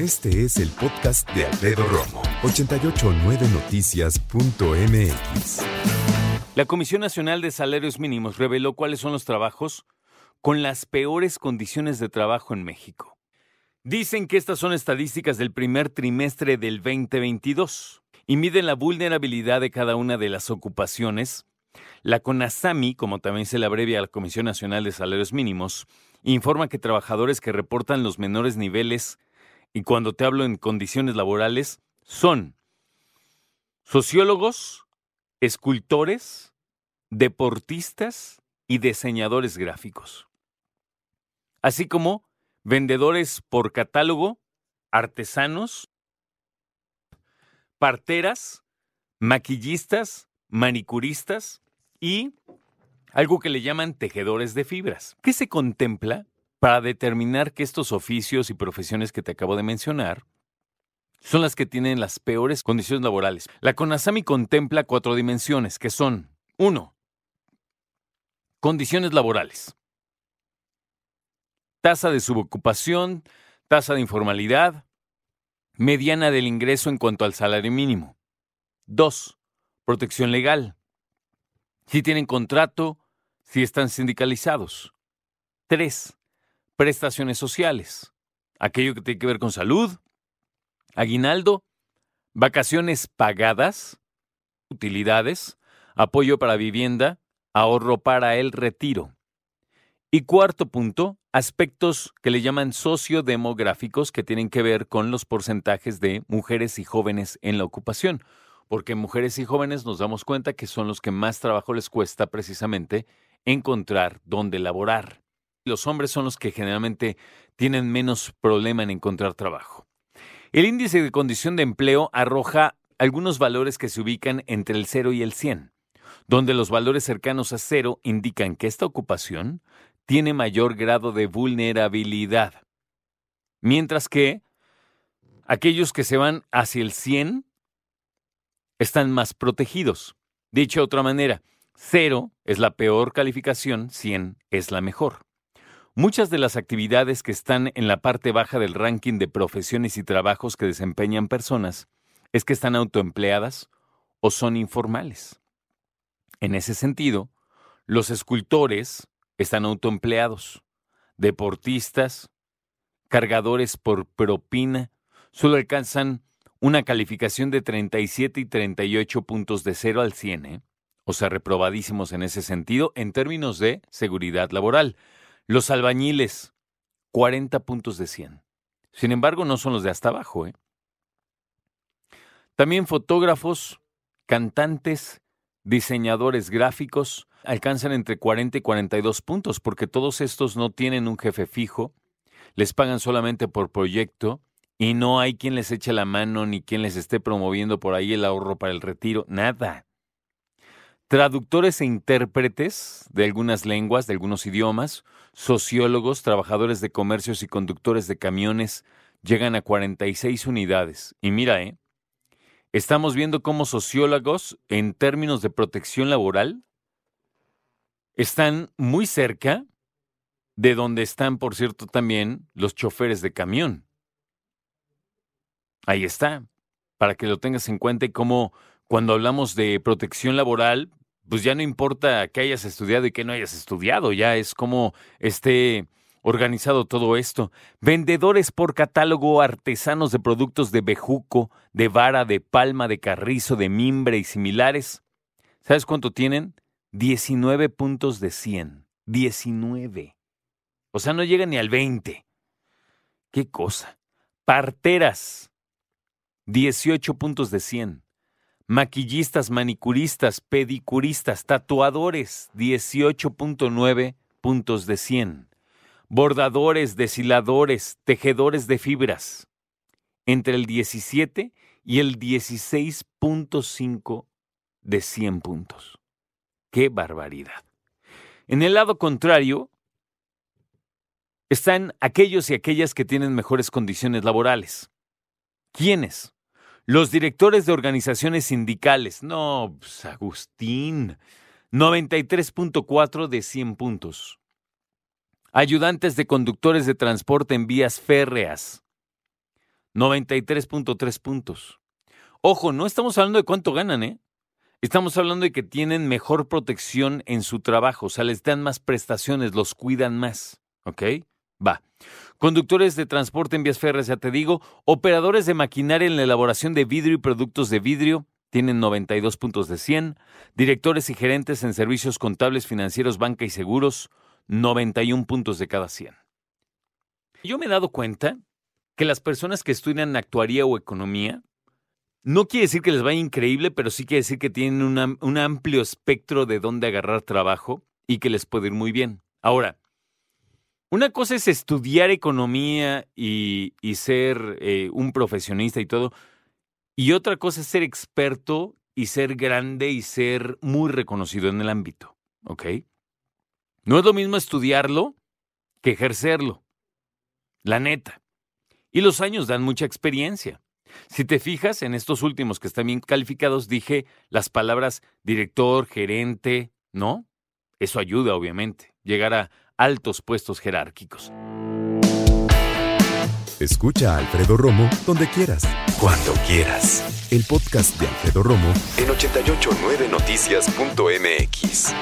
Este es el podcast de Alfredo Romo, 889noticias.mx. La Comisión Nacional de Salarios Mínimos reveló cuáles son los trabajos con las peores condiciones de trabajo en México. Dicen que estas son estadísticas del primer trimestre del 2022 y miden la vulnerabilidad de cada una de las ocupaciones. La CONASAMI, como también se le abrevia a la Comisión Nacional de Salarios Mínimos, informa que trabajadores que reportan los menores niveles, y cuando te hablo en condiciones laborales, son sociólogos, escultores, deportistas y diseñadores gráficos, así como vendedores por catálogo, artesanos, parteras, maquillistas, manicuristas y algo que le llaman tejedores de fibras. ¿Qué se contempla para determinar que estos oficios y profesiones que te acabo de mencionar son las que tienen las peores condiciones laborales? La CONASAMI contempla cuatro dimensiones, que son, uno, condiciones laborales tasa de subocupación, tasa de informalidad, mediana del ingreso en cuanto al salario mínimo. 2. Protección legal. Si tienen contrato, si están sindicalizados. 3. Prestaciones sociales. Aquello que tiene que ver con salud, aguinaldo, vacaciones pagadas, utilidades, apoyo para vivienda, ahorro para el retiro. Y cuarto punto, aspectos que le llaman sociodemográficos que tienen que ver con los porcentajes de mujeres y jóvenes en la ocupación, porque mujeres y jóvenes nos damos cuenta que son los que más trabajo les cuesta precisamente encontrar dónde laborar. Los hombres son los que generalmente tienen menos problema en encontrar trabajo. El índice de condición de empleo arroja algunos valores que se ubican entre el 0 y el 100, donde los valores cercanos a cero indican que esta ocupación tiene mayor grado de vulnerabilidad. Mientras que aquellos que se van hacia el 100 están más protegidos. Dicho de otra manera, 0 es la peor calificación, 100 es la mejor. Muchas de las actividades que están en la parte baja del ranking de profesiones y trabajos que desempeñan personas es que están autoempleadas o son informales. En ese sentido, los escultores, están autoempleados, deportistas, cargadores por propina, solo alcanzan una calificación de 37 y 38 puntos de 0 al 100, ¿eh? o sea, reprobadísimos en ese sentido en términos de seguridad laboral. Los albañiles, 40 puntos de 100. Sin embargo, no son los de hasta abajo. ¿eh? También fotógrafos, cantantes, diseñadores gráficos, alcanzan entre 40 y 42 puntos, porque todos estos no tienen un jefe fijo, les pagan solamente por proyecto y no hay quien les eche la mano ni quien les esté promoviendo por ahí el ahorro para el retiro, nada. Traductores e intérpretes de algunas lenguas, de algunos idiomas, sociólogos, trabajadores de comercios y conductores de camiones llegan a 46 unidades. Y mira, ¿eh? Estamos viendo cómo sociólogos, en términos de protección laboral, están muy cerca de donde están, por cierto, también los choferes de camión. Ahí está, para que lo tengas en cuenta y cómo cuando hablamos de protección laboral, pues ya no importa que hayas estudiado y que no hayas estudiado, ya es como esté organizado todo esto. Vendedores por catálogo, artesanos de productos de bejuco, de vara, de palma, de carrizo, de mimbre y similares. ¿Sabes cuánto tienen? 19 puntos de 100. 19. O sea, no llega ni al 20. ¿Qué cosa? Parteras. 18 puntos de 100. Maquillistas, manicuristas, pedicuristas, tatuadores. 18.9 puntos de 100. Bordadores, deshiladores, tejedores de fibras. Entre el 17 y el 16.5 de 100 puntos. ¡Qué barbaridad! En el lado contrario, están aquellos y aquellas que tienen mejores condiciones laborales. ¿Quiénes? Los directores de organizaciones sindicales. No, pues, Agustín. 93.4 de 100 puntos. Ayudantes de conductores de transporte en vías férreas. 93.3 puntos. Ojo, no estamos hablando de cuánto ganan, ¿eh? Estamos hablando de que tienen mejor protección en su trabajo, o sea, les dan más prestaciones, los cuidan más. ¿Ok? Va. Conductores de transporte en vías férreas, ya te digo. Operadores de maquinaria en la elaboración de vidrio y productos de vidrio tienen 92 puntos de 100. Directores y gerentes en servicios contables, financieros, banca y seguros, 91 puntos de cada 100. Yo me he dado cuenta que las personas que estudian actuaría o economía, no quiere decir que les vaya increíble, pero sí quiere decir que tienen un amplio espectro de dónde agarrar trabajo y que les puede ir muy bien. Ahora, una cosa es estudiar economía y, ser eh, un profesionista y todo, y otra cosa es ser experto y ser grande y ser muy reconocido en el ámbito, ¿ok? No es lo mismo estudiarlo que ejercerlo, la neta. Y los años dan mucha experiencia. Si te fijas, en estos últimos que están bien calificados, dije las palabras director, gerente, ¿no? Eso ayuda, obviamente, llegar a, altos puestos jerárquicos. Escucha a Alfredo Romo donde quieras. Cuando quieras. El podcast de Alfredo Romo en 889noticias.mx.